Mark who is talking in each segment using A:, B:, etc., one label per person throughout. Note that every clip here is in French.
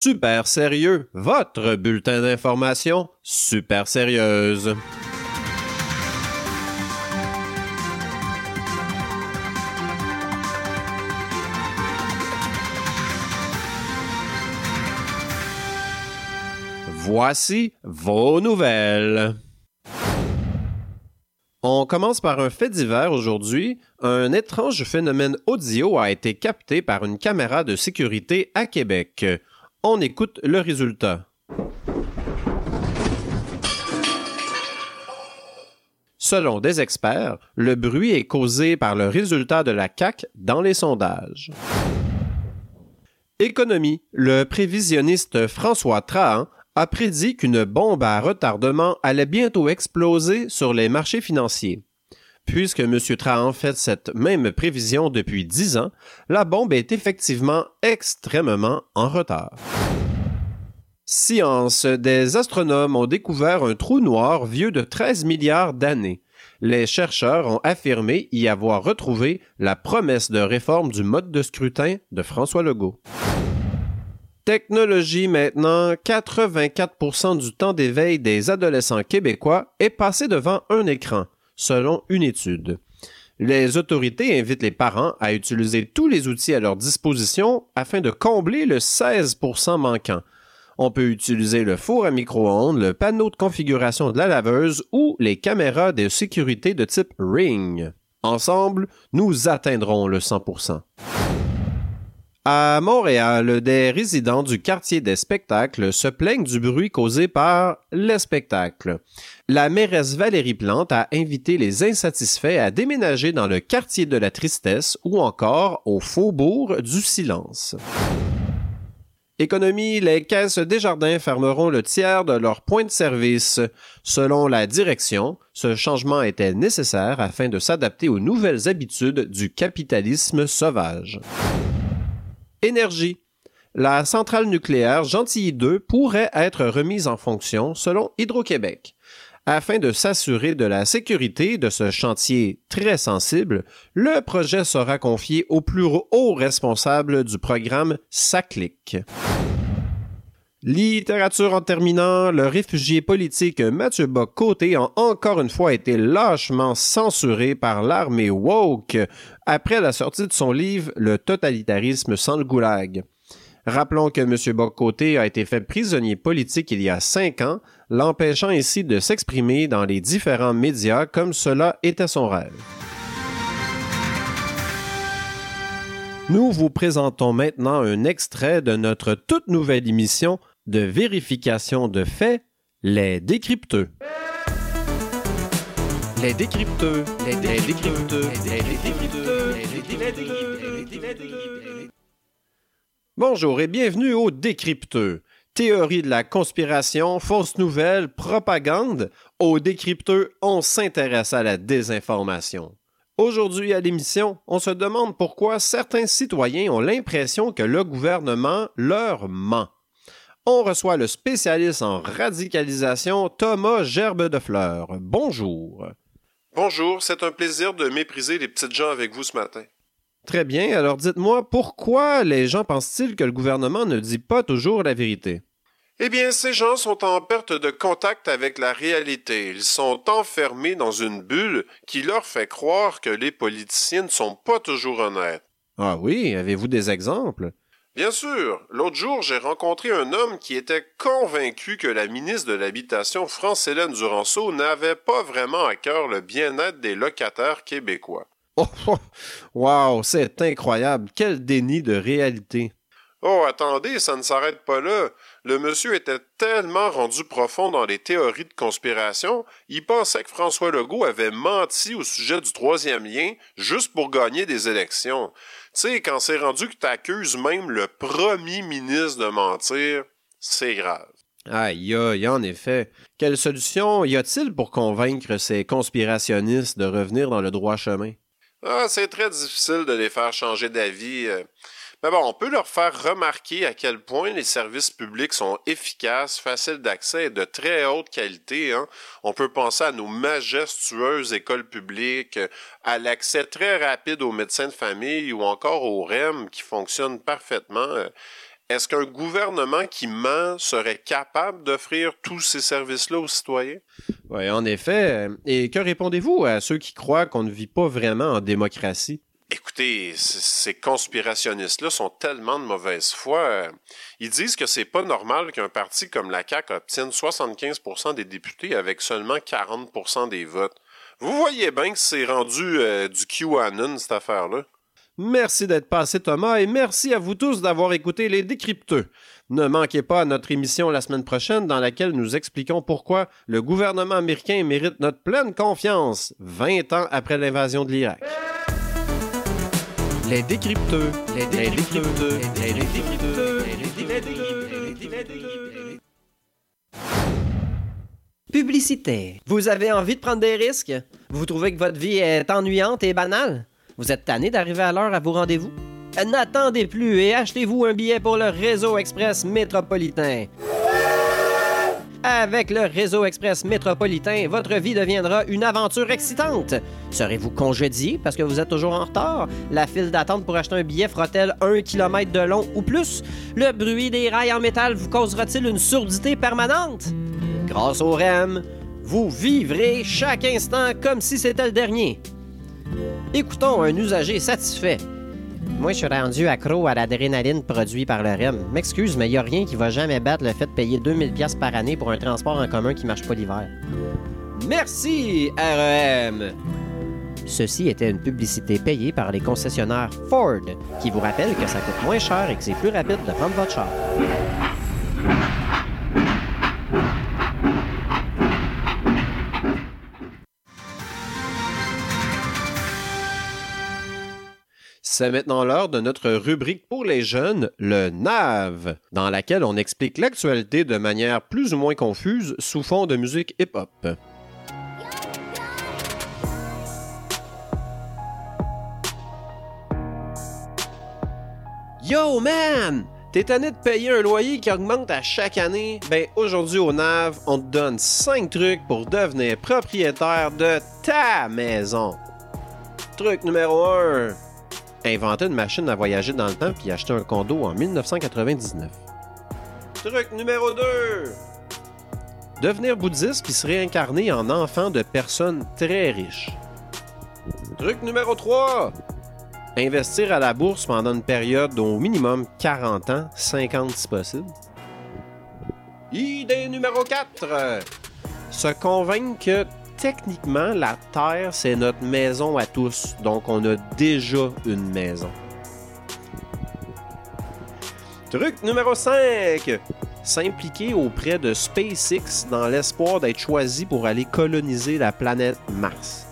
A: Super sérieux, votre bulletin d'information super sérieuse. Voici vos nouvelles. On commence par un fait divers aujourd'hui. Un étrange phénomène audio a été capté par une caméra de sécurité à Québec. On écoute le résultat. Selon des experts, le bruit est causé par le résultat de la CAC dans les sondages. Économie. Le prévisionniste François Trahan a prédit qu'une bombe à retardement allait bientôt exploser sur les marchés financiers. Puisque M. Trahan fait cette même prévision depuis dix ans, la bombe est effectivement extrêmement en retard. Science. Des astronomes ont découvert un trou noir vieux de 13 milliards d'années. Les chercheurs ont affirmé y avoir retrouvé la promesse de réforme du mode de scrutin de François Legault. Technologie maintenant, 84% du temps d'éveil des adolescents québécois est passé devant un écran, selon une étude. Les autorités invitent les parents à utiliser tous les outils à leur disposition afin de combler le 16% manquant. On peut utiliser le four à micro-ondes, le panneau de configuration de la laveuse ou les caméras de sécurité de type Ring. Ensemble, nous atteindrons le 100 à Montréal, des résidents du quartier des spectacles se plaignent du bruit causé par les spectacles. La mairesse Valérie Plante a invité les insatisfaits à déménager dans le quartier de la tristesse ou encore au faubourg du silence. Économie, les caisses Desjardins fermeront le tiers de leurs points de service. Selon la direction, ce changement était nécessaire afin de s'adapter aux nouvelles habitudes du capitalisme sauvage. Énergie. La centrale nucléaire Gentilly 2 pourrait être remise en fonction selon Hydro-Québec. Afin de s'assurer de la sécurité de ce chantier très sensible, le projet sera confié au plus haut responsable du programme SACLIC. Littérature en terminant, le réfugié politique Mathieu Bock-Côté a encore une fois été lâchement censuré par l'armée woke après la sortie de son livre Le totalitarisme sans le goulag. Rappelons que M. Bock-Côté a été fait prisonnier politique il y a cinq ans, l'empêchant ainsi de s'exprimer dans les différents médias comme cela était son rêve. Nous vous présentons maintenant un extrait de notre toute nouvelle émission de vérification de faits, les décrypteux. Les décrypteux, les décrypteux, les décrypteux, les décrypteux. Bonjour et bienvenue au Décrypteux. Théorie de la conspiration, fausses nouvelles, propagande. Au Décrypteux, on s'intéresse à la désinformation. Aujourd'hui à l'émission, on se demande pourquoi certains citoyens ont l'impression que le gouvernement leur ment on reçoit le spécialiste en radicalisation Thomas Gerbe de Fleur. Bonjour.
B: Bonjour, c'est un plaisir de mépriser les petites gens avec vous ce matin.
A: Très bien, alors dites-moi, pourquoi les gens pensent-ils que le gouvernement ne dit pas toujours la vérité?
B: Eh bien, ces gens sont en perte de contact avec la réalité. Ils sont enfermés dans une bulle qui leur fait croire que les politiciens ne sont pas toujours honnêtes.
A: Ah oui, avez-vous des exemples?
B: Bien sûr. L'autre jour, j'ai rencontré un homme qui était convaincu que la ministre de l'Habitation, France-Hélène Duranceau, n'avait pas vraiment à cœur le bien-être des locataires québécois.
A: Oh, oh, wow, c'est incroyable. Quel déni de réalité.
B: Oh, attendez, ça ne s'arrête pas là. Le monsieur était tellement rendu profond dans les théories de conspiration, il pensait que François Legault avait menti au sujet du troisième lien juste pour gagner des élections. Tu sais, quand c'est rendu que tu accuses même le premier ministre de mentir, c'est grave.
A: Aïe, aïe, en effet. Quelle solution y a-t-il pour convaincre ces conspirationnistes de revenir dans le droit chemin?
B: Ah, c'est très difficile de les faire changer d'avis. Mais bon, on peut leur faire remarquer à quel point les services publics sont efficaces, faciles d'accès et de très haute qualité. Hein. On peut penser à nos majestueuses écoles publiques, à l'accès très rapide aux médecins de famille ou encore au REM qui fonctionne parfaitement. est-ce qu'un gouvernement qui ment serait capable d'offrir tous ces services-là aux citoyens?
A: Oui, en effet. Et que répondez-vous à ceux qui croient qu'on ne vit pas vraiment en démocratie?
B: Écoutez, ces conspirationnistes-là sont tellement de mauvaise foi. Ils disent que c'est pas normal qu'un parti comme la CAQ obtienne 75% des députés avec seulement 40% des votes. Vous voyez bien que c'est rendu euh, du QAnon, cette affaire-là.
A: Merci d'être passé, Thomas, et merci à vous tous d'avoir écouté les décrypteux. Ne manquez pas à notre émission la semaine prochaine dans laquelle nous expliquons pourquoi le gouvernement américain mérite notre pleine confiance 20 ans après l'invasion de l'Irak. Les décrypteux, les décrypteux, les décrypteux, les décrypteux.
C: Publicité. Vous avez envie de prendre des risques? Vous trouvez que votre vie est ennuyante et banale? Vous êtes tanné d'arriver à l'heure à vos rendez-vous? N'attendez plus et achetez-vous un billet pour le réseau express métropolitain. Avec le réseau express métropolitain, votre vie deviendra une aventure excitante. Serez-vous congédié parce que vous êtes toujours en retard? La file d'attente pour acheter un billet fera-t-elle un kilomètre de long ou plus? Le bruit des rails en métal vous causera-t-il une surdité permanente? Grâce au REM, vous vivrez chaque instant comme si c'était le dernier. Écoutons un usager satisfait. Moi, je suis rendu accro à l'adrénaline produite par le REM. M'excuse, mais il n'y a rien qui va jamais battre le fait de payer 2000 pièces par année pour un transport en commun qui marche pas l'hiver. Merci, REM! Ceci était une publicité payée par les concessionnaires Ford, qui vous rappelle que ça coûte moins cher et que c'est plus rapide de prendre votre char.
A: C'est maintenant l'heure de notre rubrique pour les jeunes, le NAV, dans laquelle on explique l'actualité de manière plus ou moins confuse sous fond de musique hip-hop. Yo man! T'es tanné de payer un loyer qui augmente à chaque année? Ben aujourd'hui au NAV, on te donne 5 trucs pour devenir propriétaire de ta maison. Truc numéro 1 inventer une machine à voyager dans le temps puis acheter un condo en 1999. Truc numéro 2. Devenir bouddhiste puis se réincarner en enfant de personnes très riches. Truc numéro 3. Investir à la bourse pendant une période d'au minimum 40 ans, 50 si possible. Idée numéro 4. Se convaincre que techniquement, la Terre, c'est notre maison à tous. Donc, on a déjà une maison. Truc numéro 5. S'impliquer auprès de SpaceX dans l'espoir d'être choisi pour aller coloniser la planète Mars.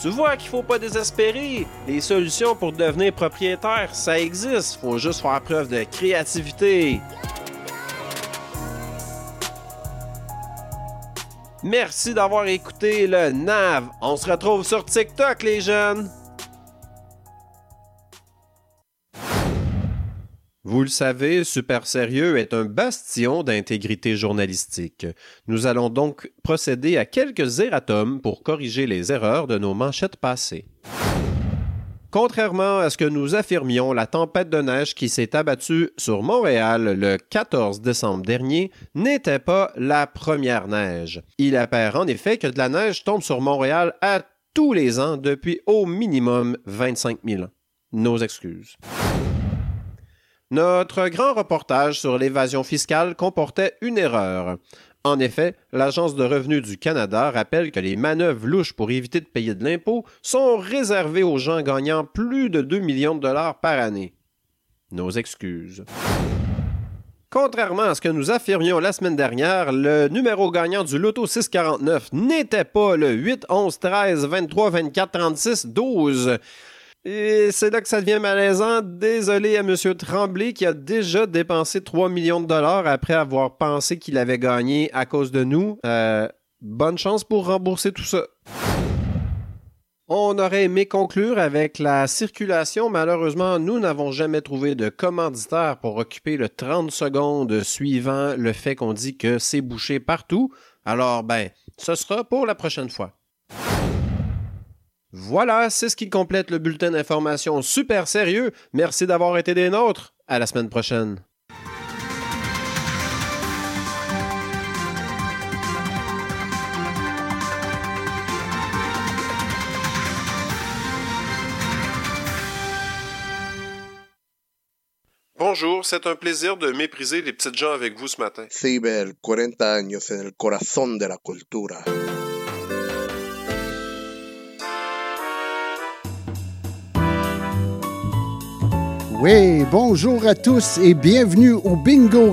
A: Tu vois qu'il faut pas désespérer. Les solutions pour devenir propriétaire, ça existe. Faut juste faire preuve de créativité. Merci d'avoir écouté le NAV. On se retrouve sur TikTok, les jeunes. Vous le savez, Super Sérieux est un bastion d'intégrité journalistique. Nous allons donc procéder à quelques erratums pour corriger les erreurs de nos manchettes passées. Contrairement à ce que nous affirmions, la tempête de neige qui s'est abattue sur Montréal le 14 décembre dernier n'était pas la première neige. Il apparaît en effet que de la neige tombe sur Montréal à tous les ans depuis au minimum 25 000 ans. Nos excuses. Notre grand reportage sur l'évasion fiscale comportait une erreur. En effet, l'Agence de revenus du Canada rappelle que les manœuvres louches pour éviter de payer de l'impôt sont réservées aux gens gagnant plus de 2 millions de dollars par année. Nos excuses. Contrairement à ce que nous affirmions la semaine dernière, le numéro gagnant du Loto 649 n'était pas le 8, 11, 13, 23, 24, 36, 12. Et c'est là que ça devient malaisant. Désolé à M. Tremblay qui a déjà dépensé 3 millions de dollars après avoir pensé qu'il avait gagné à cause de nous. Euh, bonne chance pour rembourser tout ça. On aurait aimé conclure avec la circulation. Malheureusement, nous n'avons jamais trouvé de commanditaire pour occuper le 30 secondes suivant le fait qu'on dit que c'est bouché partout. Alors, ben, ce sera pour la prochaine fois. Voilà, c'est ce qui complète le bulletin d'information super sérieux. Merci d'avoir été des nôtres. À la semaine prochaine.
B: Bonjour, c'est un plaisir de mépriser les petites gens avec vous ce matin.
D: Ciber, 40 años en el corazón de la cultura.
E: Oui, bonjour à tous et bienvenue au Bingo